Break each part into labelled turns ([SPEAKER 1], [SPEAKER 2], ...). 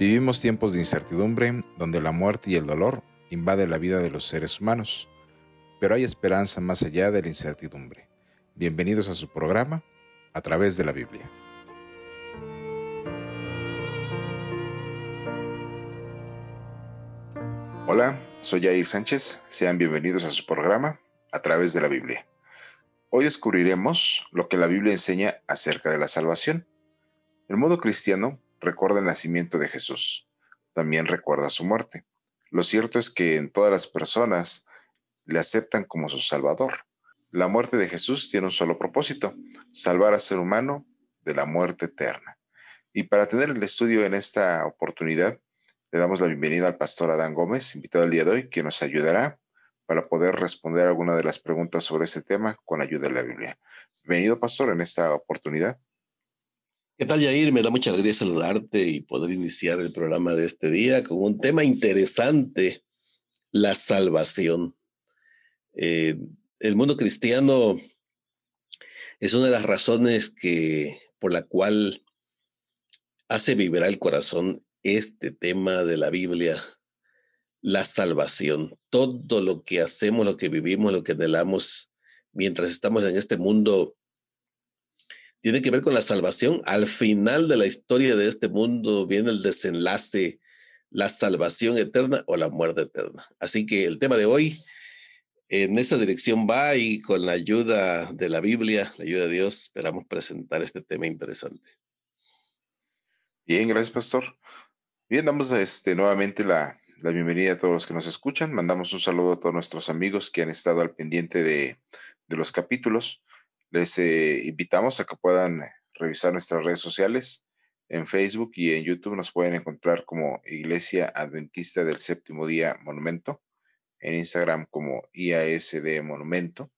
[SPEAKER 1] Vivimos tiempos de incertidumbre donde la muerte y el dolor invaden la vida de los seres humanos, pero hay esperanza más allá de la incertidumbre. Bienvenidos a su programa a través de la Biblia. Hola, soy Jair Sánchez. Sean bienvenidos a su programa a través de la Biblia. Hoy descubriremos lo que la Biblia enseña acerca de la salvación. El modo cristiano recuerda el nacimiento de Jesús, también recuerda su muerte. Lo cierto es que en todas las personas le aceptan como su Salvador. La muerte de Jesús tiene un solo propósito, salvar al ser humano de la muerte eterna. Y para tener el estudio en esta oportunidad, le damos la bienvenida al pastor Adán Gómez, invitado el día de hoy, que nos ayudará para poder responder alguna de las preguntas sobre este tema con ayuda de la Biblia. Bienvenido, pastor, en esta oportunidad.
[SPEAKER 2] ¿Qué tal, Yair? Me da mucha alegría saludarte y poder iniciar el programa de este día con un tema interesante, la salvación. Eh, el mundo cristiano es una de las razones que, por la cual hace vibrar el corazón este tema de la Biblia, la salvación. Todo lo que hacemos, lo que vivimos, lo que anhelamos mientras estamos en este mundo tiene que ver con la salvación. Al final de la historia de este mundo viene el desenlace, la salvación eterna o la muerte eterna. Así que el tema de hoy en esa dirección va y con la ayuda de la Biblia, la ayuda de Dios, esperamos presentar este tema interesante.
[SPEAKER 1] Bien, gracias, pastor. Bien, damos este, nuevamente la, la bienvenida a todos los que nos escuchan. Mandamos un saludo a todos nuestros amigos que han estado al pendiente de, de los capítulos. Les eh, invitamos a que puedan revisar nuestras redes sociales. En Facebook y en YouTube nos pueden encontrar como Iglesia Adventista del Séptimo Día Monumento. En Instagram como IASD Monumento.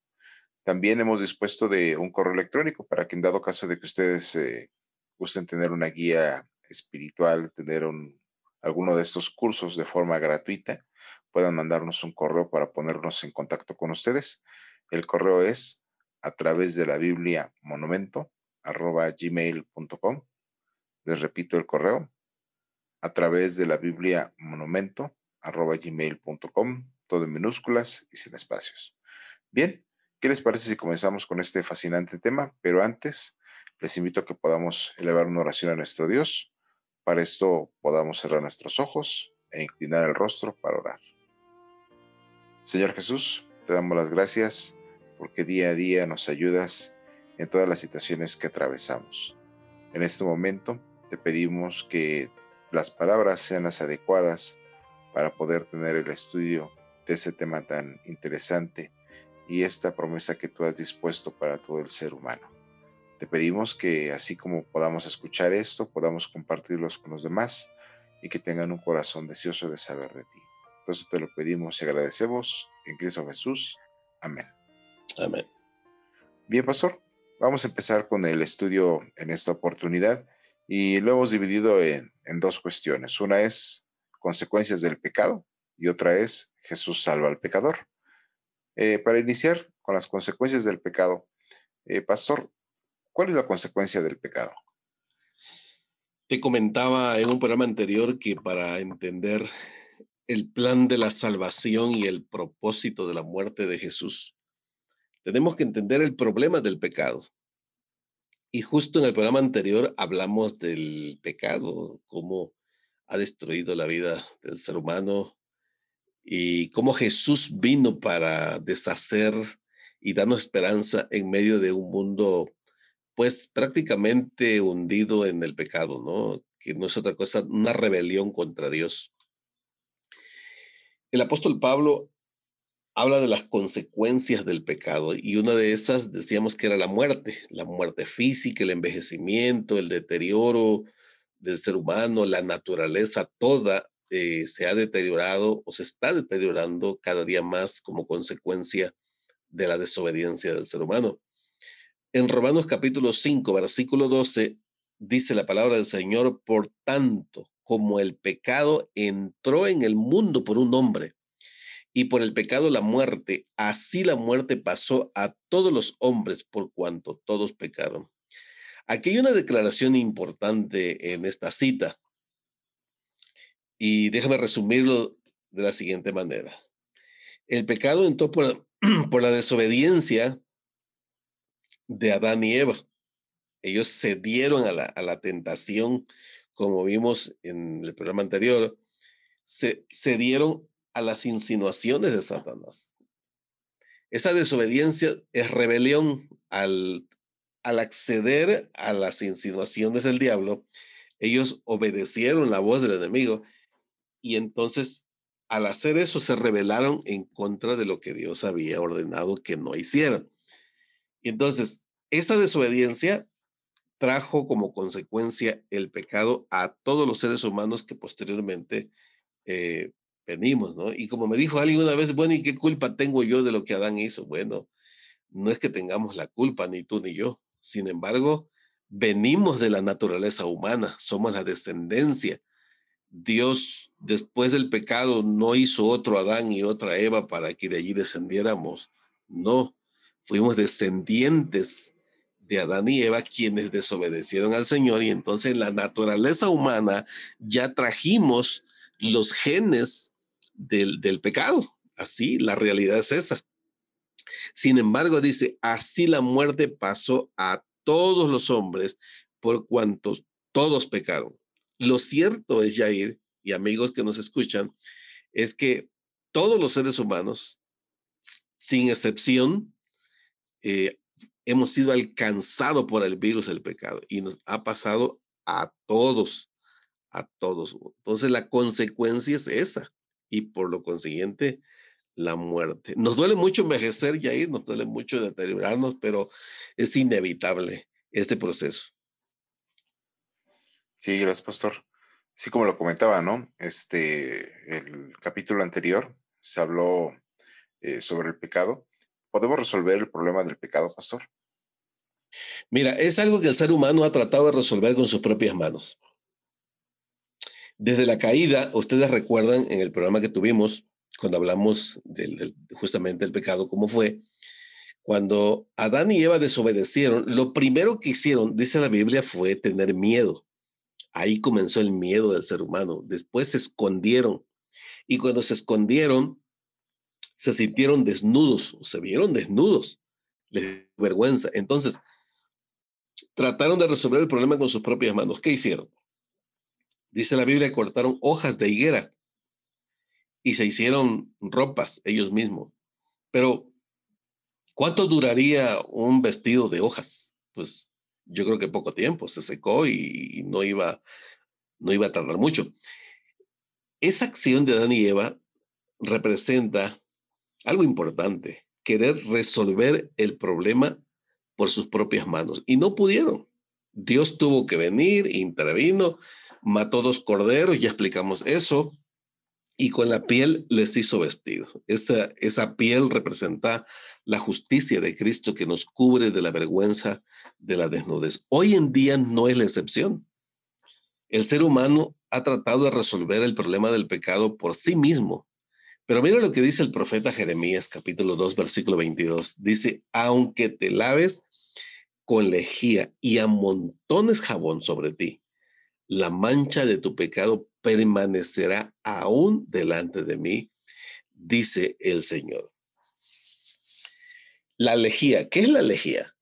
[SPEAKER 1] También hemos dispuesto de un correo electrónico para que en dado caso de que ustedes eh, gusten tener una guía espiritual, tener un, alguno de estos cursos de forma gratuita, puedan mandarnos un correo para ponernos en contacto con ustedes. El correo es a través de la Biblia monumento arroba gmail.com. Les repito el correo, a través de la Biblia monumento arroba gmail.com, todo en minúsculas y sin espacios. Bien, ¿qué les parece si comenzamos con este fascinante tema? Pero antes, les invito a que podamos elevar una oración a nuestro Dios. Para esto podamos cerrar nuestros ojos e inclinar el rostro para orar. Señor Jesús, te damos las gracias porque día a día nos ayudas en todas las situaciones que atravesamos. En este momento te pedimos que las palabras sean las adecuadas para poder tener el estudio de ese tema tan interesante y esta promesa que tú has dispuesto para todo el ser humano. Te pedimos que así como podamos escuchar esto, podamos compartirlos con los demás y que tengan un corazón deseoso de saber de ti. Entonces te lo pedimos y agradecemos en Cristo Jesús. Amén.
[SPEAKER 2] Amén.
[SPEAKER 1] Bien, pastor, vamos a empezar con el estudio en esta oportunidad y lo hemos dividido en, dos cuestiones. Una es consecuencias del pecado y otra es Jesús salva al pecador. Eh, para iniciar con las consecuencias del pecado, eh, pastor, ¿cuál es la consecuencia del pecado?
[SPEAKER 2] Te comentaba en un programa anterior que para entender el plan de la salvación y el propósito de la muerte de Jesús, tenemos que entender el problema del pecado. Y justo en el programa anterior hablamos del pecado, cómo ha destruido la vida del ser humano y cómo Jesús vino para deshacer y darnos esperanza en medio de un mundo pues prácticamente hundido en el pecado, ¿no? Que no es otra cosa, una rebelión contra Dios. El apóstol Pablo habla de las consecuencias del pecado y una de esas decíamos que era la muerte, la muerte física, el envejecimiento, el deterioro del ser humano, la naturaleza toda eh, se ha deteriorado o se está deteriorando cada día más como consecuencia de la desobediencia del ser humano. En Romanos capítulo 5, versículo 12, dice la palabra del Señor, por tanto, como el pecado entró en el mundo por un hombre, y por el pecado la muerte, así la muerte pasó a todos los hombres por cuanto todos pecaron. Aquí hay una declaración importante en esta cita. Y déjame resumirlo de la siguiente manera. El pecado entró por, por la desobediencia de Adán y Eva. Ellos cedieron a la, a la tentación, como vimos en el programa anterior, se cedieron a las insinuaciones de Satanás. Esa desobediencia es rebelión al, al acceder a las insinuaciones del diablo. Ellos obedecieron la voz del enemigo y entonces al hacer eso se rebelaron en contra de lo que Dios había ordenado que no hicieran. Y entonces esa desobediencia trajo como consecuencia el pecado a todos los seres humanos que posteriormente eh, venimos, ¿no? Y como me dijo alguien una vez, bueno, ¿y qué culpa tengo yo de lo que Adán hizo? Bueno, no es que tengamos la culpa, ni tú ni yo. Sin embargo, venimos de la naturaleza humana, somos la descendencia. Dios, después del pecado, no hizo otro Adán y otra Eva para que de allí descendiéramos. No, fuimos descendientes de Adán y Eva quienes desobedecieron al Señor y entonces la naturaleza humana ya trajimos los genes del, pecado. Así, la realidad es esa. Sin embargo, dice, así la muerte pasó a todos los hombres por cuantos todos pecaron. Lo cierto es, Jair, y amigos que nos escuchan, es que todos los seres humanos, sin excepción, eh, hemos sido alcanzados por el virus del pecado y nos ha pasado a todos a todos. Entonces la consecuencia es esa y por lo consiguiente la muerte. Nos duele mucho envejecer, Yair, nos duele mucho deteriorarnos, pero es inevitable este proceso.
[SPEAKER 1] Sí, gracias, pastor. Sí, como lo comentaba, ¿no? Este, el capítulo anterior se habló eh, sobre el pecado. ¿Podemos resolver el problema del pecado, pastor?
[SPEAKER 2] Mira, es algo que el ser humano ha tratado de resolver con sus propias manos. Desde la caída, ustedes recuerdan en el programa que tuvimos, cuando hablamos del, justamente del pecado, cómo fue, cuando Adán y Eva desobedecieron, lo primero que hicieron, dice la Biblia, fue tener miedo. Ahí comenzó el miedo del ser humano. Después se escondieron. Y cuando se escondieron, se sintieron desnudos, se vieron desnudos. Les vergüenza. Entonces, trataron de resolver el problema con sus propias manos. ¿Qué hicieron? Dice la Biblia, cortaron hojas de higuera y se hicieron ropas ellos mismos. Pero, ¿cuánto duraría un vestido de hojas? Pues yo creo que poco tiempo, se secó y no iba, no iba a tardar mucho. Esa acción de Adán y Eva representa algo importante, querer resolver el problema por sus propias manos y no pudieron. Dios tuvo que venir, intervino, mató dos corderos, ya explicamos eso, y con la piel les hizo vestido. Esa, esa piel representa la justicia de Cristo que nos cubre de la vergüenza de la desnudez. Hoy en día no es la excepción. El ser humano ha tratado de resolver el problema del pecado por sí mismo. Pero mira lo que dice el profeta Jeremías, capítulo 2, versículo 22. Dice, aunque te laves con lejía y amontones jabón sobre ti, la mancha de tu pecado permanecerá aún delante de mí, dice el Señor. La lejía, ¿qué es la lejía?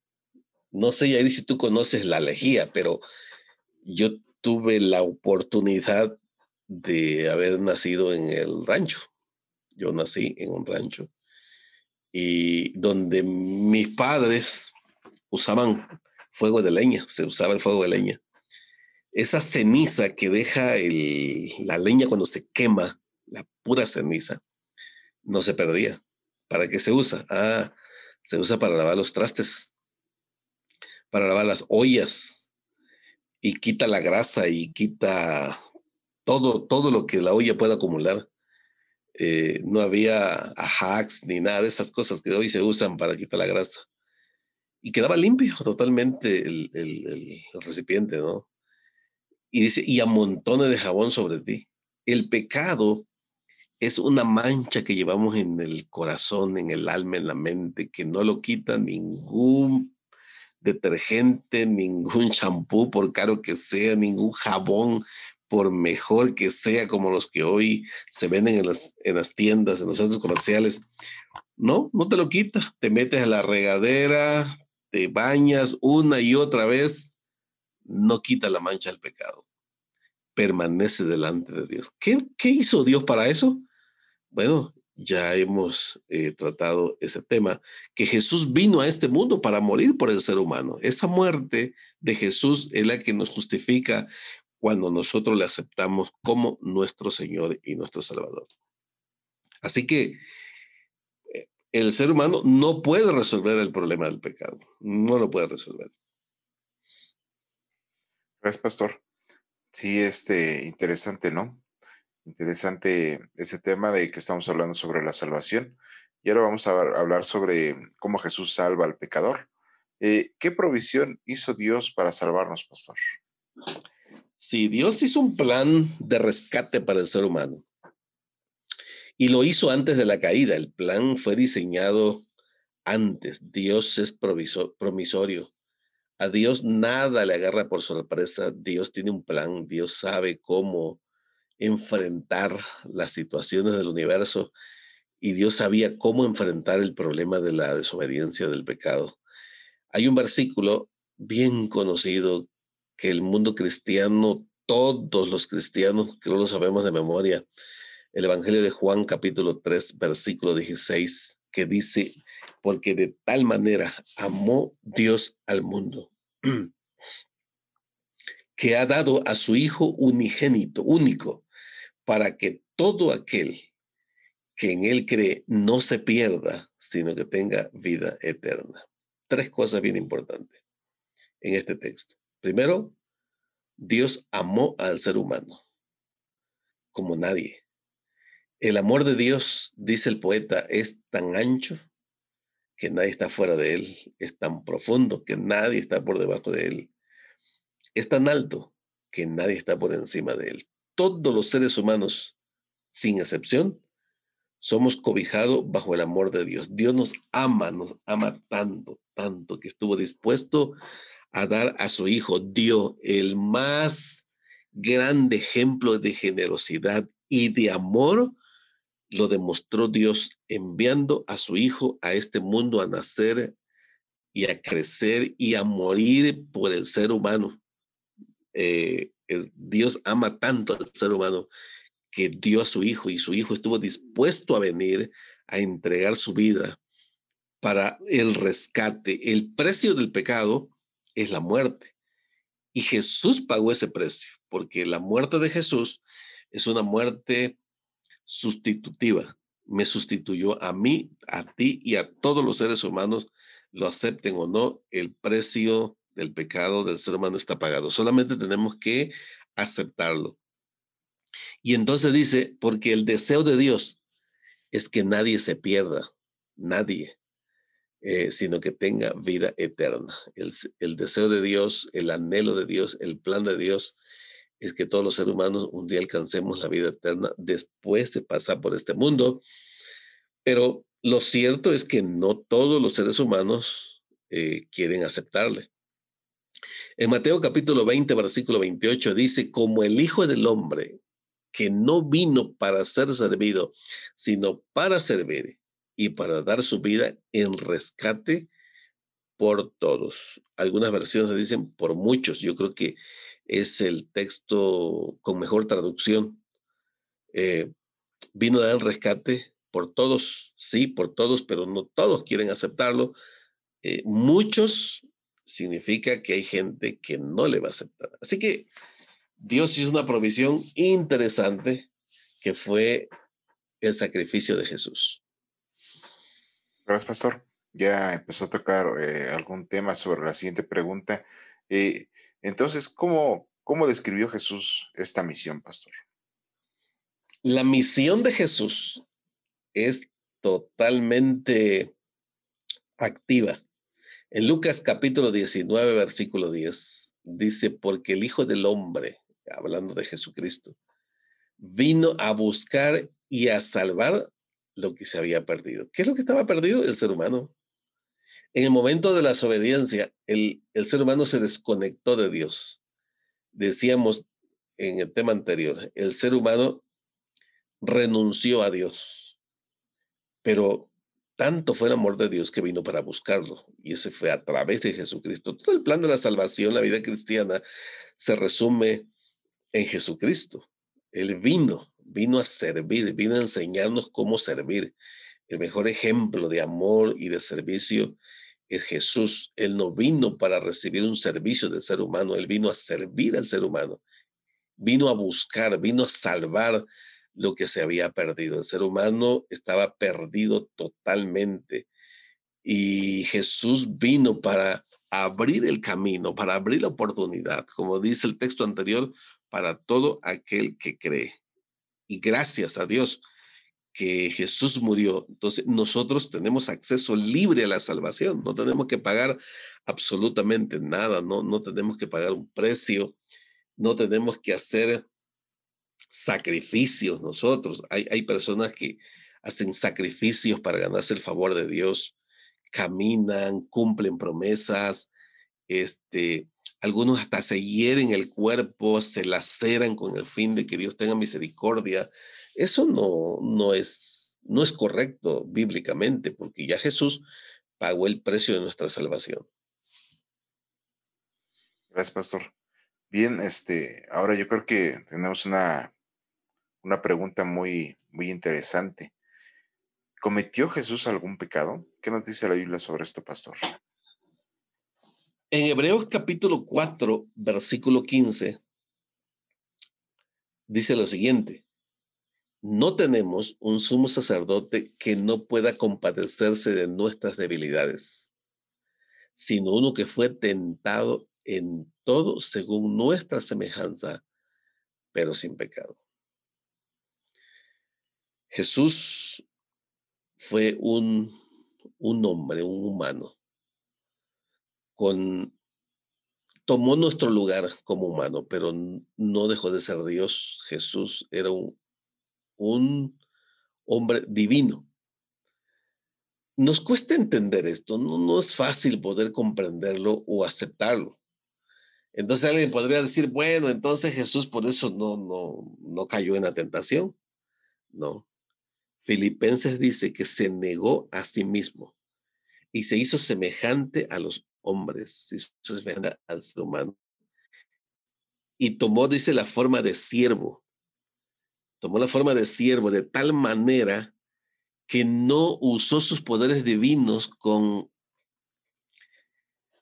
[SPEAKER 2] No sé, Yair, si tú conoces la lejía, pero yo tuve la oportunidad de haber nacido en el rancho. Yo nací en un rancho y donde mis padres usaban fuego de leña, se usaba el fuego de leña esa ceniza que deja la leña cuando se quema, la pura ceniza, no se perdía. ¿Para qué se usa? Ah, se usa para lavar los trastes, para lavar las ollas y quita la grasa y quita todo, todo lo que la olla pueda acumular. Eh, no había ajax ni nada de esas cosas que hoy se usan para quitar la grasa. Y quedaba limpio totalmente el, el recipiente, ¿no? Y dice, y amontones de jabón sobre ti. El pecado es una mancha que llevamos en el corazón, en el alma, en la mente, que no lo quita ningún detergente, ningún champú, por caro que sea, ningún jabón por mejor que sea como los que hoy se venden en las, en las tiendas, en los centros comerciales, no, no te lo quita. Te metes a la regadera, te bañas una y otra vez, no quita la mancha del pecado. Permanece delante de Dios. ¿Qué, qué hizo Dios para eso? Bueno, ya hemos eh, tratado ese tema, que Jesús vino a este mundo para morir por el ser humano. Esa muerte de Jesús es la que nos justifica cuando nosotros le aceptamos como nuestro Señor y nuestro Salvador. Así que eh, el ser humano no puede resolver el problema del pecado, no lo puede resolver.
[SPEAKER 1] Gracias, pastor. Sí, este, interesante, ¿no? Interesante ese tema de que estamos hablando sobre la salvación. Y ahora vamos a hablar sobre cómo Jesús salva al pecador. Eh, ¿Qué provisión hizo Dios para salvarnos, pastor?
[SPEAKER 2] Sí, Dios hizo un plan de rescate para el ser humano. Y lo hizo antes de la caída. El plan fue diseñado antes. Dios es promisorio. A Dios nada le agarra por sorpresa. Dios tiene un plan. Dios sabe cómo enfrentar las situaciones del universo y Dios sabía cómo enfrentar el problema de la desobediencia del pecado. Hay un versículo bien conocido que el mundo cristiano, todos los cristianos, que lo sabemos de memoria, el Evangelio de Juan capítulo 3, versículo 16, que dice, porque de tal manera amó Dios al mundo, que ha dado a su Hijo unigénito, único, para que todo aquel que en Él cree no se pierda, sino que tenga vida eterna. Tres cosas bien importantes en este texto. Primero, Dios amó al ser humano como nadie. El amor de Dios, dice el poeta, es tan ancho que nadie está fuera de él, es tan profundo que nadie está por debajo de él, es tan alto que nadie está por encima de él todos los seres humanos, sin excepción, somos cobijados bajo el amor de Dios. Dios nos ama, nos ama tanto, tanto que estuvo dispuesto a dar a su Hijo, Dios, el más grande ejemplo de generosidad y de amor, lo demostró Dios enviando a su Hijo a este mundo a nacer y a crecer y a morir por el ser humano. Eh, Dios ama tanto al ser humano que dio a su hijo y su hijo estuvo dispuesto a venir a entregar su vida para el rescate. El precio del pecado es la muerte. Y Jesús pagó ese precio, porque la muerte de Jesús es una muerte sustitutiva. Me sustituyó a mí, a ti y a todos los seres humanos, lo acepten o no, el precio del pecado del ser humano está pagado. Solamente tenemos que aceptarlo. Y entonces dice, porque el deseo de Dios es que nadie se pierda, nadie, eh, sino que tenga vida eterna. El, el deseo de Dios, el anhelo de Dios, el plan de Dios es que todos los seres humanos un día alcancemos la vida eterna después de pasar por este mundo. Pero lo cierto es que no todos los seres humanos eh, quieren aceptarle. En Mateo capítulo 20, versículo 28 dice, como el Hijo del Hombre, que no vino para ser servido, sino para servir y para dar su vida en rescate por todos. Algunas versiones dicen por muchos. Yo creo que es el texto con mejor traducción. Eh, vino a dar el rescate por todos, sí, por todos, pero no todos quieren aceptarlo. Eh, muchos significa que hay gente que no le va a aceptar. Así que Dios hizo una provisión interesante que fue el sacrificio de Jesús.
[SPEAKER 1] Gracias, pastor. Ya empezó a tocar eh, algún tema sobre la siguiente pregunta. Eh, entonces, ¿cómo, ¿cómo describió Jesús esta misión, pastor?
[SPEAKER 2] La misión de Jesús es totalmente activa. En Lucas capítulo 19, versículo 10, dice, porque el Hijo del Hombre, hablando de Jesucristo, vino a buscar y a salvar lo que se había perdido. ¿Qué es lo que estaba perdido? El ser humano. En el momento de la desobediencia, el, el ser humano se desconectó de Dios. Decíamos, en el tema anterior, el ser humano renunció a Dios, pero tanto fue el amor de Dios que vino para buscarlo, y ese fue a través de Jesucristo. Todo el plan de la salvación, la vida cristiana, se resume en Jesucristo. Él vino, vino a servir, vino a enseñarnos cómo servir. El mejor ejemplo de amor y de servicio es Jesús. Él no vino para recibir un servicio del ser humano, él vino a servir al ser humano. Vino a buscar, vino a salvar lo que se había perdido. El ser humano estaba perdido totalmente. Y Jesús vino para abrir el camino, para abrir la oportunidad, como dice el texto anterior, para todo aquel que cree. Y gracias a Dios que Jesús murió. Entonces nosotros tenemos acceso libre a la salvación, no tenemos que pagar absolutamente nada, no, no tenemos que pagar un precio, no tenemos que hacer sacrificios nosotros. Hay, hay personas que hacen sacrificios para ganarse el favor de Dios, caminan, cumplen promesas, este, algunos hasta se hieren el cuerpo, se laceran con el fin de que Dios tenga misericordia eso no, no, es, no es correcto bíblicamente, porque ya Jesús pagó el precio de nuestra salvación.
[SPEAKER 1] Gracias, pastor. Bien, este, ahora yo creo que tenemos una, una pregunta muy, muy interesante. ¿Cometió Jesús algún pecado? ¿Qué nos dice la Biblia sobre esto, pastor?
[SPEAKER 2] En Hebreos capítulo 4, versículo 15, dice lo siguiente, no tenemos un sumo sacerdote que no pueda compadecerse de nuestras debilidades, sino uno que fue tentado en todo según nuestra semejanza, pero sin pecado. Jesús fue un, un hombre, un humano, con tomó nuestro lugar como humano, pero no dejó de ser Dios. Jesús era un, un hombre divino. Nos cuesta entender esto, no, es fácil poder comprenderlo o aceptarlo. Entonces alguien podría decir, bueno, entonces Jesús por eso no, no, no cayó en la tentación. No. Filipenses dice que se negó a sí mismo y se hizo semejante a los hombres, se hizo semejante al ser humano. Y tomó, dice, la forma de siervo tomó la forma de siervo de tal manera que no usó sus poderes divinos con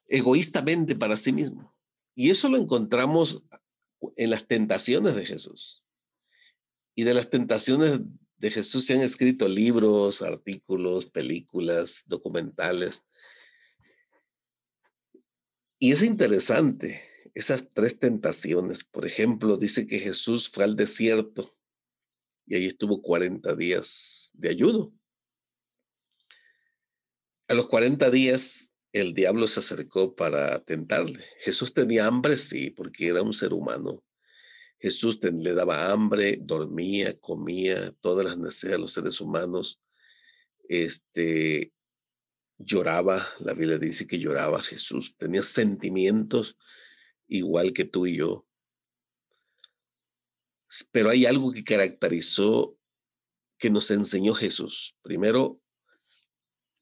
[SPEAKER 2] egoístamente para sí mismo. Y eso lo encontramos en las tentaciones de Jesús. Y de las tentaciones de Jesús se han escrito libros, artículos, películas, documentales. Y es interesante esas tres tentaciones. Por ejemplo, dice que Jesús fue al desierto y ahí estuvo 40 días de ayuno. A los 40 días el diablo se acercó para tentarle. Jesús tenía hambre, sí, porque era un ser humano. Jesús le daba hambre, dormía, comía, todas las necesidades de los seres humanos. Este, lloraba, la Biblia dice que lloraba Jesús, tenía sentimientos igual que tú y yo. Pero hay algo que caracterizó, que nos enseñó Jesús. Primero,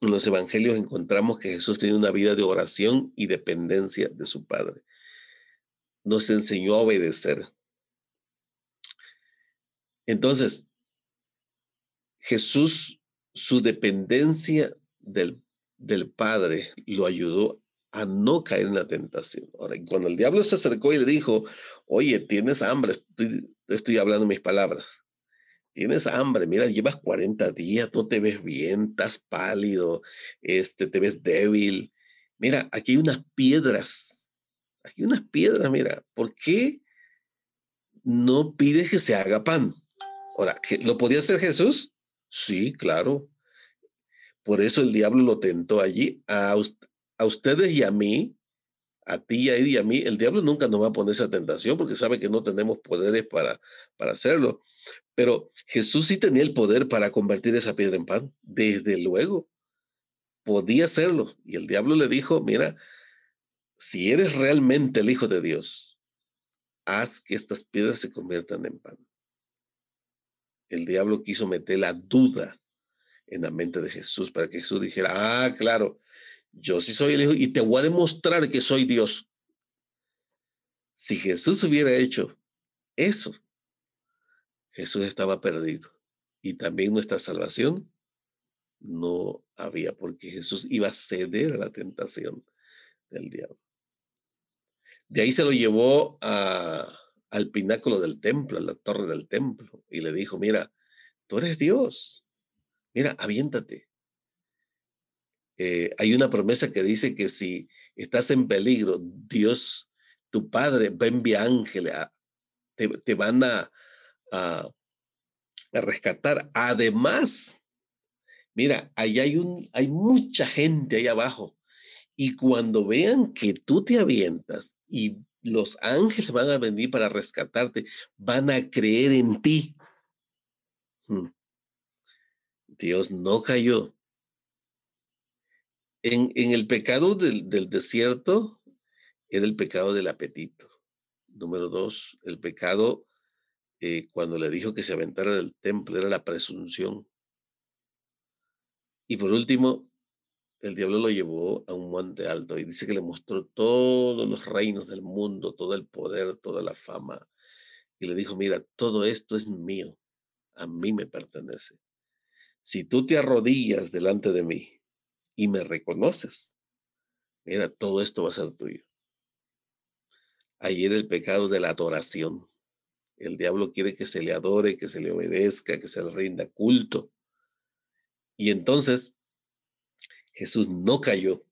[SPEAKER 2] en los evangelios encontramos que Jesús tenía una vida de oración y dependencia de su Padre. Nos enseñó a obedecer. Entonces, Jesús, su dependencia del, del Padre lo ayudó a no caer en la tentación. Ahora, cuando el diablo se acercó y le dijo, oye, tienes hambre, estoy hablando mis palabras. Tienes hambre, mira, llevas 40 días, no te ves bien, estás pálido, este, te ves débil. Mira, aquí hay unas piedras, aquí hay unas piedras, mira, ¿por qué no pides que se haga pan? Ahora, ¿lo podía hacer Jesús? Sí, claro. Por eso el diablo lo tentó allí. A, a ustedes y a mí a ti y a mí, el diablo nunca nos va a poner esa tentación porque sabe que no tenemos poderes para, para hacerlo. Pero Jesús sí tenía el poder para convertir esa piedra en pan, desde luego. Podía hacerlo. Y el diablo le dijo, mira, si eres realmente el Hijo de Dios, haz que estas piedras se conviertan en pan. El diablo quiso meter la duda en la mente de Jesús para que Jesús dijera, ah, claro, yo sí soy el Hijo y te voy a demostrar que soy Dios. Si Jesús hubiera hecho eso, Jesús estaba perdido. Y también nuestra salvación no había, porque Jesús iba a ceder a la tentación del diablo. De ahí se lo llevó al pináculo del templo, a la torre del templo, y le dijo, mira, tú eres Dios, mira, aviéntate. Eh, hay una promesa que dice que si estás en peligro, Dios, tu Padre, va a enviar ángeles, te, van a, a, rescatar. Además, mira, ahí hay, un, hay mucha gente ahí abajo y cuando vean que tú te avientas y los ángeles van a venir para rescatarte, van a creer en ti. Hmm. Dios no cayó. En, el pecado del, del, desierto era el pecado del apetito. Número dos, el pecado eh, cuando le dijo que se aventara del templo era la presunción. Y por último, el diablo lo llevó a un monte alto y dice que le mostró todos los reinos del mundo, todo el poder, toda la fama. Y le dijo, mira, todo esto es mío, a mí me pertenece. Si tú te arrodillas delante de mí y me reconoces, mira, todo esto va a ser tuyo. Ahí era el pecado de la adoración. El diablo quiere que se le adore, que se le obedezca, que se le rinda culto. Y entonces Jesús no cayó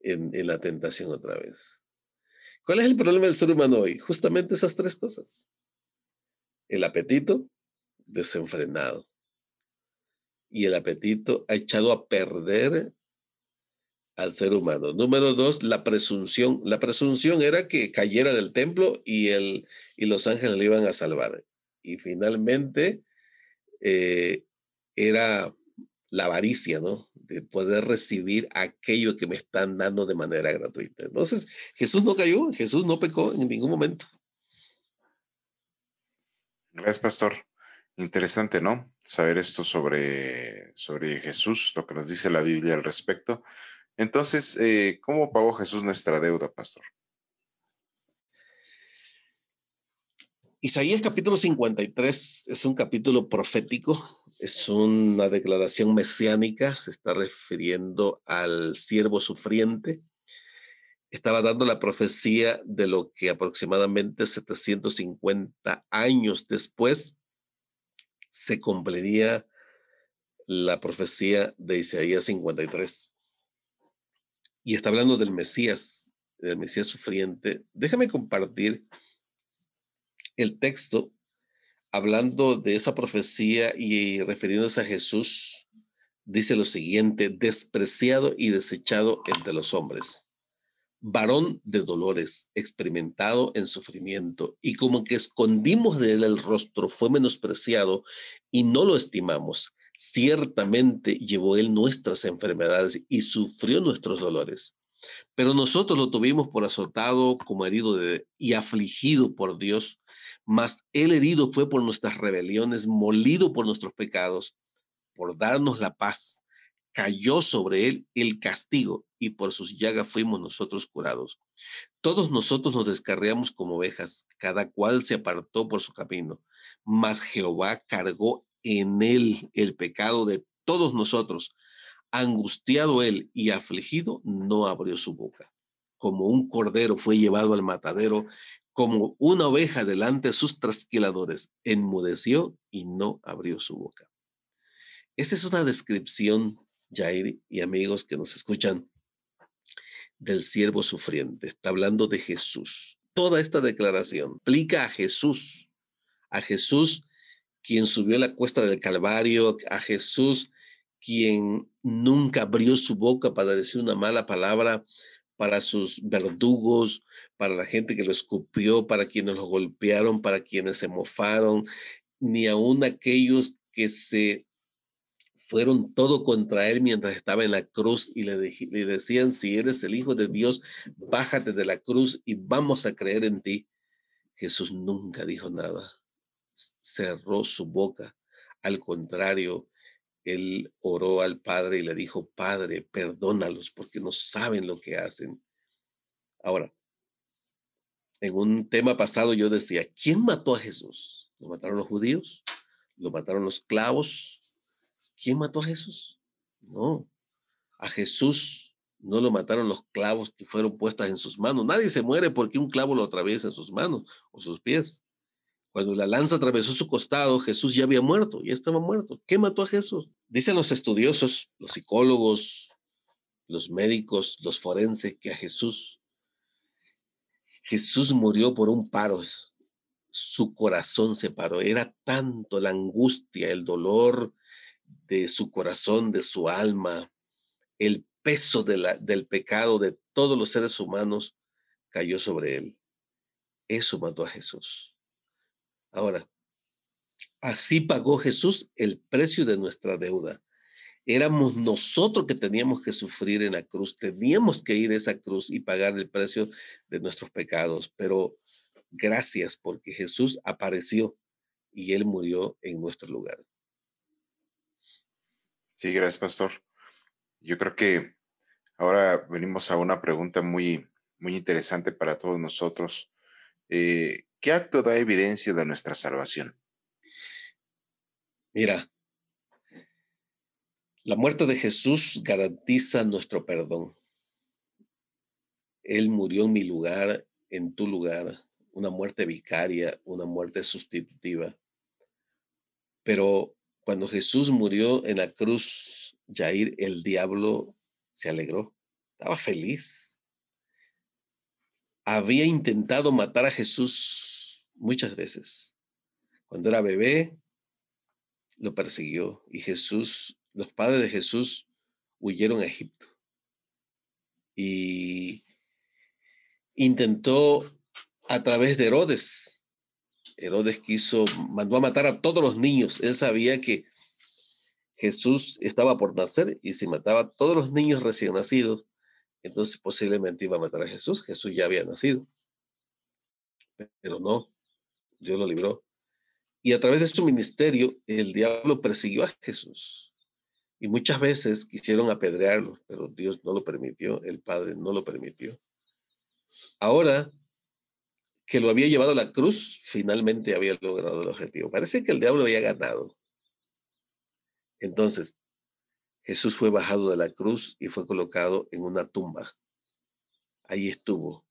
[SPEAKER 2] en, la tentación otra vez. ¿Cuál es el problema del ser humano hoy? Justamente esas tres cosas. El apetito desenfrenado. Y el apetito ha echado a perder al ser humano. Número dos, la presunción. La presunción era que cayera del templo y, el, y los ángeles le iban a salvar. Y finalmente eh, era la avaricia, ¿no? De poder recibir aquello que me están dando de manera gratuita. Entonces, Jesús no cayó, Jesús no pecó en ningún momento.
[SPEAKER 1] Gracias, pastor. Interesante, ¿no? Saber esto sobre, sobre Jesús, lo que nos dice la Biblia al respecto. Entonces, eh, ¿cómo pagó Jesús nuestra deuda, pastor?
[SPEAKER 2] Isaías capítulo 53 es un capítulo profético, es una declaración mesiánica, se está refiriendo al siervo sufriente. Estaba dando la profecía de lo que aproximadamente 750 años después se cumpliría la profecía de Isaías 53. Y está hablando del Mesías, del Mesías sufriente. Déjame compartir el texto, hablando de esa profecía y refiriéndose a Jesús, dice lo siguiente, despreciado y desechado entre los hombres, varón de dolores, experimentado en sufrimiento, y como que escondimos de él el rostro, fue menospreciado y no lo estimamos. Ciertamente llevó él nuestras enfermedades y sufrió nuestros dolores. Pero nosotros lo tuvimos por azotado, como herido y afligido por Dios mas el herido fue por nuestras rebeliones, molido por nuestros pecados, por darnos la paz. Cayó sobre él el castigo y por sus llagas fuimos nosotros curados. Todos nosotros nos descarriamos como ovejas, cada cual se apartó por su camino, mas Jehová cargó en él el pecado de todos nosotros. Angustiado él y afligido, no abrió su boca. Como un cordero fue llevado al matadero como una oveja delante de sus trasquiladores, enmudeció y no abrió su boca. Esta es una descripción, Jair y amigos que nos escuchan, del siervo sufriente. Está hablando de Jesús. Toda esta declaración aplica a Jesús, a Jesús quien subió la cuesta del Calvario, a Jesús quien nunca abrió su boca para decir una mala palabra, para sus verdugos, para la gente que lo escupió, para quienes lo golpearon, para quienes se mofaron, ni aun aquellos que se fueron todo contra él mientras estaba en la cruz y le, le, decían, si eres el Hijo de Dios, bájate de la cruz y vamos a creer en ti. Jesús nunca dijo nada, cerró su boca. Al contrario, él oró al Padre y le dijo, Padre, perdónalos porque no saben lo que hacen. Ahora, en un tema pasado yo decía, ¿quién mató a Jesús? ¿Lo mataron los judíos? ¿Lo mataron los clavos? ¿Quién mató a Jesús? No, a Jesús no lo mataron los clavos que fueron puestas en sus manos. Nadie se muere porque un clavo lo atraviesa en sus manos o sus pies. Cuando la lanza atravesó su costado, Jesús ya había muerto, ya estaba muerto. ¿Qué mató a Jesús? Dicen los estudiosos, los psicólogos, los médicos, los forenses, que a Jesús, Jesús murió por un paro. Su corazón se paró. Era tanto la angustia, el dolor de su corazón, de su alma, el peso de la, del pecado de todos los seres humanos cayó sobre él. Eso mató a Jesús. Ahora, así pagó Jesús el precio de nuestra deuda. Éramos nosotros que teníamos que sufrir en la cruz, teníamos que ir a esa cruz y pagar el precio de nuestros pecados, pero gracias porque Jesús apareció y Él murió en nuestro lugar.
[SPEAKER 1] Sí, gracias, pastor. Yo creo que ahora venimos a una pregunta muy, muy interesante para todos nosotros. Eh, ¿Qué acto da evidencia de nuestra salvación?
[SPEAKER 2] Mira, la muerte de Jesús garantiza nuestro perdón. Él murió en mi lugar, en tu lugar, una muerte vicaria, una muerte sustitutiva. Pero cuando Jesús murió en la cruz, Jair, el diablo se alegró, estaba feliz había intentado matar a Jesús muchas veces. Cuando era bebé, lo persiguió y Jesús, los padres de Jesús huyeron a Egipto. Y intentó a través de Herodes. Herodes quiso, mandó a matar a todos los niños. Él sabía que Jesús estaba por nacer y si mataba a todos los niños recién nacidos, entonces posiblemente iba a matar a Jesús. Jesús ya había nacido. Pero no, Dios lo libró. Y a través de su ministerio, el diablo persiguió a Jesús. Y muchas veces quisieron apedrearlo, pero Dios no lo permitió, el Padre no lo permitió. Ahora que lo había llevado a la cruz, finalmente había logrado el objetivo. Parece que el diablo había ganado. Entonces, Jesús fue bajado de la cruz y fue colocado en una tumba. Ahí estuvo,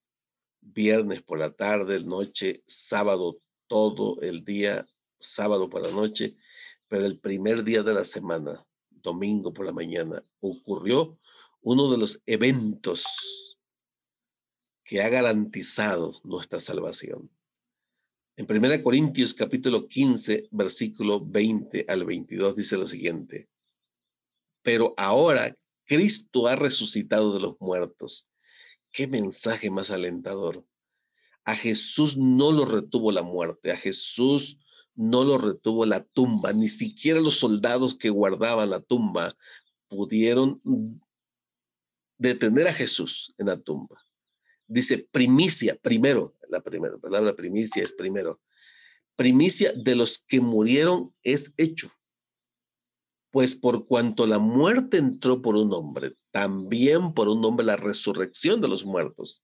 [SPEAKER 2] viernes por la tarde, noche, sábado todo el día, sábado por la noche, pero el primer día de la semana, domingo por la mañana, ocurrió uno de los eventos que ha garantizado nuestra salvación. En 1 Corintios capítulo 15, versículo 20 al 22 dice lo siguiente pero ahora Cristo ha resucitado de los muertos. Qué mensaje más alentador. A Jesús no lo retuvo la muerte, a Jesús no lo retuvo la tumba, ni siquiera los soldados que guardaban la tumba pudieron detener a Jesús en la tumba. Dice primicia, primero, la primera palabra primicia es primero. Primicia de los que murieron es hecho. Pues por cuanto la muerte entró por un hombre, también por un hombre la resurrección de los muertos.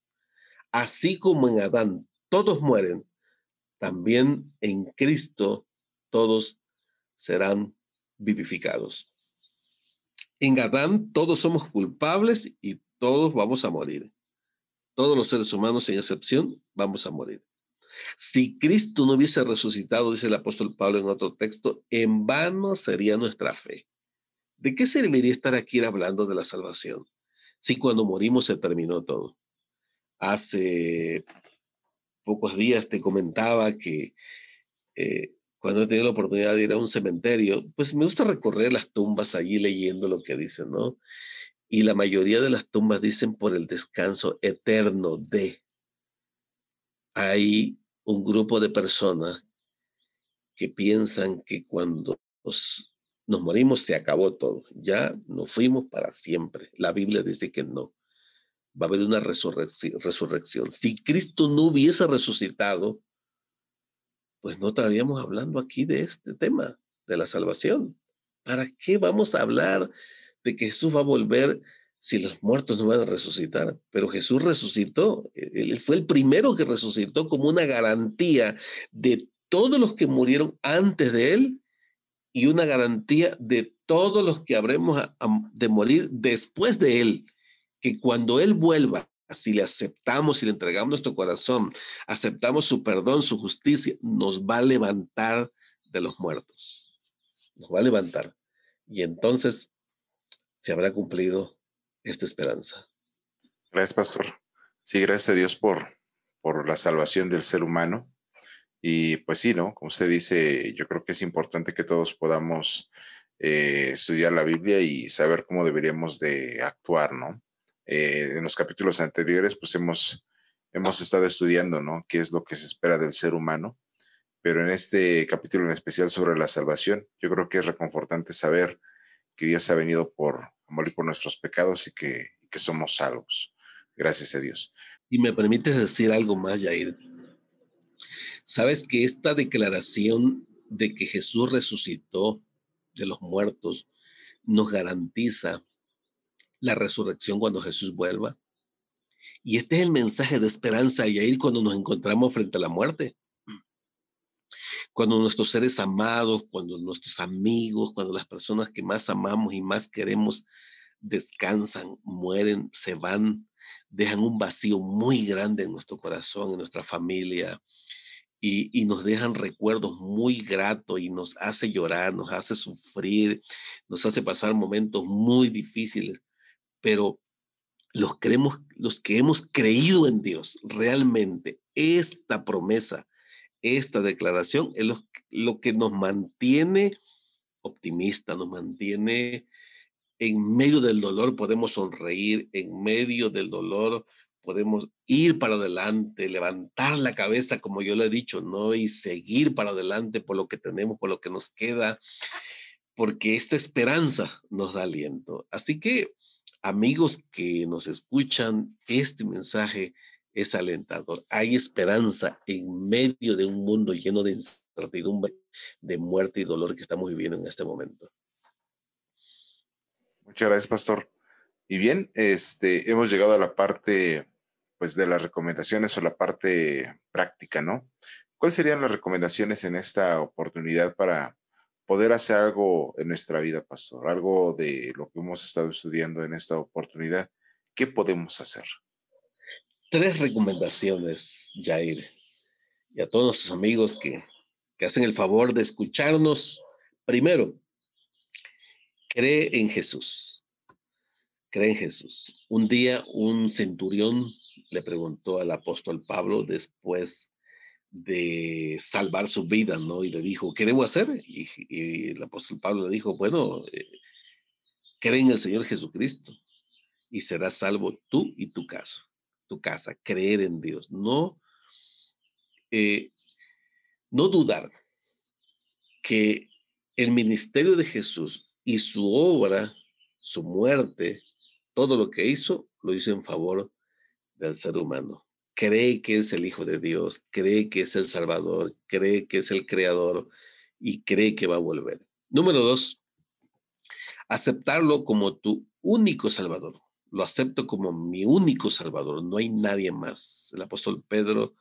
[SPEAKER 2] Así como en Adán todos mueren, también en Cristo todos serán vivificados. En Adán todos somos culpables y todos vamos a morir. Todos los seres humanos, sin excepción, vamos a morir. Si Cristo no hubiese resucitado, dice el apóstol Pablo en otro texto, en vano sería nuestra fe. ¿De qué serviría estar aquí hablando de la salvación si cuando morimos se terminó todo? Hace pocos días te comentaba que eh, cuando he tenido la oportunidad de ir a un cementerio, pues me gusta recorrer las tumbas allí leyendo lo que dicen, ¿no? Y la mayoría de las tumbas dicen por el descanso eterno de. Hay un grupo de personas que piensan que cuando nos, morimos se acabó todo, ya nos fuimos para siempre. La Biblia dice que no. Va a haber una resurrección. Si Cristo no hubiese resucitado, pues no estaríamos hablando aquí de este tema, de la salvación. ¿Para qué vamos a hablar de que Jesús va a volver si los muertos no van a resucitar? Pero Jesús resucitó, él fue el primero que resucitó como una garantía de todos los que murieron antes de él y una garantía de todos los que habremos de morir después de él, que cuando él vuelva, si le aceptamos y le entregamos nuestro corazón, aceptamos su perdón, su justicia, nos va a levantar de los muertos. Nos va a levantar. Y entonces se habrá cumplido esta esperanza.
[SPEAKER 1] Gracias, pastor. Sí, gracias a Dios por, por la salvación del ser humano. Y pues sí, ¿no? Como usted dice, yo creo que es importante que todos podamos eh, estudiar la Biblia y saber cómo deberíamos de actuar, ¿no? Eh, en los capítulos anteriores, pues hemos, hemos estado estudiando, ¿no? ¿Qué es lo que se espera del ser humano? Pero en este capítulo en especial sobre la salvación, yo creo que es reconfortante saber que Dios ha venido por morir por nuestros pecados y que, que somos salvos. Gracias a Dios.
[SPEAKER 2] Y me permites decir algo más, Jair. Sabes que esta declaración de que Jesús resucitó de los muertos nos garantiza la resurrección cuando Jesús vuelva. Y este es el mensaje de esperanza ahí cuando nos encontramos frente a la muerte. Cuando nuestros seres amados, cuando nuestros amigos, cuando las personas que más amamos y más queremos descansan, mueren, se van, dejan un vacío muy grande en nuestro corazón, en nuestra familia, y, y, nos dejan recuerdos muy gratos y nos hace llorar, nos hace sufrir, nos hace pasar momentos muy difíciles pero los, creemos, los que hemos creído en Dios realmente, esta promesa, esta declaración es lo, lo que nos mantiene optimista, nos mantiene en medio del dolor, podemos sonreír, en medio del dolor podemos ir para adelante, levantar la cabeza, como yo le he dicho, ¿no? Y seguir para adelante por lo que tenemos, por lo que nos queda, porque esta esperanza nos da aliento. Así que amigos que nos escuchan, este mensaje es alentador. Hay esperanza en medio de un mundo lleno de incertidumbre, de muerte y dolor que estamos viviendo en este momento.
[SPEAKER 1] Muchas gracias, pastor. Y bien, este, hemos llegado a la parte, pues, de las recomendaciones o la parte práctica, ¿no? ¿Cuáles serían las recomendaciones en esta oportunidad para poder hacer algo en nuestra vida, pastor, algo de lo que hemos estado estudiando en esta oportunidad, ¿qué podemos hacer?
[SPEAKER 2] Tres recomendaciones, Jair, y a todos nuestros amigos que, que hacen el favor de escucharnos. Primero, cree en Jesús. Cree en Jesús. Un día un centurión le preguntó al apóstol Pablo después de salvar su vida, ¿no? Y le dijo, ¿qué debo hacer? Y, el apóstol Pablo le dijo, bueno, eh, cree en el Señor Jesucristo y serás salvo tú y tu casa, tu casa, creer en Dios, no, eh, no dudar que el ministerio de Jesús y su obra, su muerte, todo lo que hizo, lo hizo en favor del ser humano cree que es el Hijo de Dios, cree que es el Salvador, cree que es el Creador y cree que va a volver. Número dos, aceptarlo como tu único Salvador. Lo acepto como mi único Salvador, no hay nadie más. El apóstol Pedro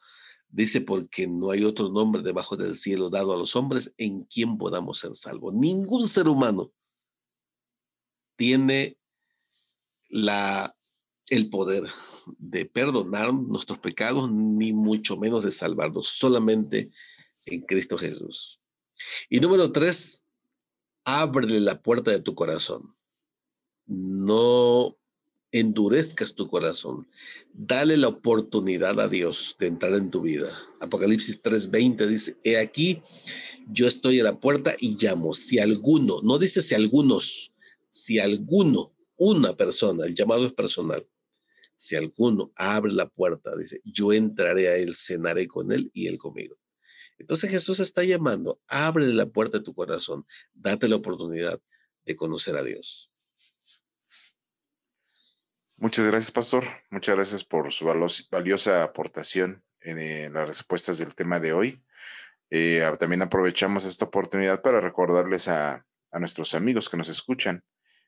[SPEAKER 2] dice, porque no hay otro nombre debajo del cielo dado a los hombres en quien podamos ser salvos. Ningún ser humano tiene la el poder de perdonar nuestros pecados, ni mucho menos de salvarnos, solamente en Cristo Jesús. Y número tres, ábrele la puerta de tu corazón. No endurezcas tu corazón. Dale la oportunidad a Dios de entrar en tu vida. Apocalipsis 3:20 dice, he aquí, yo estoy a la puerta y llamo. Si alguno, no dice si algunos, si alguno, una persona, el llamado es personal, si alguno abre la puerta, dice, yo entraré a él, cenaré con él y él conmigo. Entonces Jesús está llamando, abre la puerta de tu corazón, date la oportunidad de conocer a Dios.
[SPEAKER 1] Muchas gracias, pastor. Muchas gracias por su valiosa aportación en, las respuestas del tema de hoy. Eh, también aprovechamos esta oportunidad para recordarles a, a nuestros amigos que nos escuchan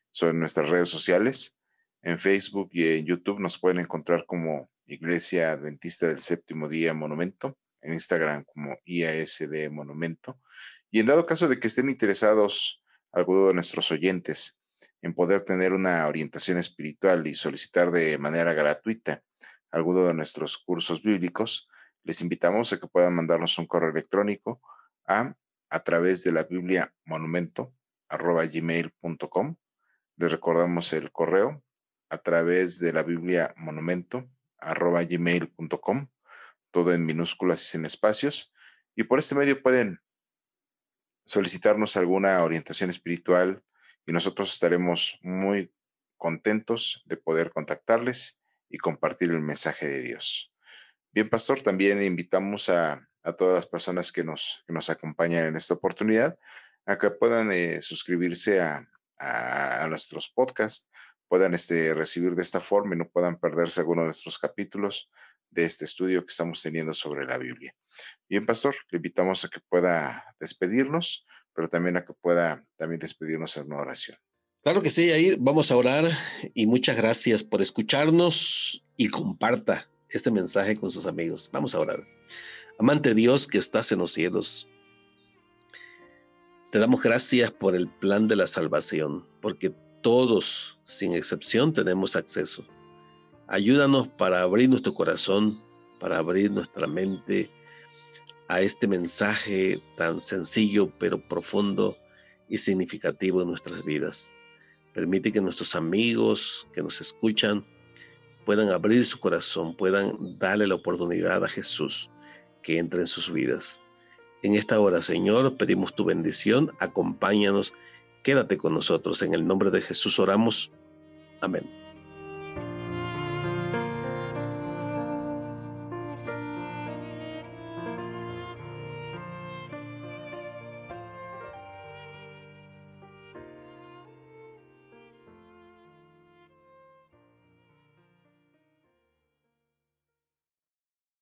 [SPEAKER 1] sobre nuestras redes sociales. En Facebook y en YouTube nos pueden encontrar como Iglesia Adventista del Séptimo Día Monumento, en Instagram como IASD Monumento. Y en dado caso de que estén interesados alguno de nuestros oyentes en poder tener una orientación espiritual y solicitar de manera gratuita alguno de nuestros cursos bíblicos, les invitamos a que puedan mandarnos un correo electrónico a a través de la Biblia monumento arroba gmail.com. Les recordamos el correo a través de la Biblia monumento arroba gmail.com, todo en minúsculas y sin espacios. Y por este medio pueden solicitarnos alguna orientación espiritual y nosotros estaremos muy contentos de poder contactarles y compartir el mensaje de Dios. Bien, pastor, también invitamos a, todas las personas que nos, que nos acompañan en esta oportunidad a que puedan eh, suscribirse a, a, nuestros podcasts, puedan este, recibir de esta forma y no puedan perderse alguno de nuestros capítulos de este estudio que estamos teniendo sobre la Biblia. Bien, pastor, le invitamos a que pueda despedirnos, pero también a que pueda también despedirnos en una oración.
[SPEAKER 2] Claro que sí, ahí vamos a orar y muchas gracias por escucharnos y comparta este mensaje con sus amigos. Vamos a orar. Amante Dios que estás en los cielos, te damos gracias por el plan de la salvación, porque todos, sin excepción, tenemos acceso. Ayúdanos para abrir nuestro corazón, para abrir nuestra mente a este mensaje tan sencillo pero profundo y significativo en nuestras vidas. Permite que nuestros amigos que nos escuchan puedan abrir su corazón, puedan darle la oportunidad a Jesús que entre en sus vidas. En esta hora, Señor, pedimos tu bendición, acompáñanos, quédate con nosotros. En el nombre de Jesús oramos. Amén.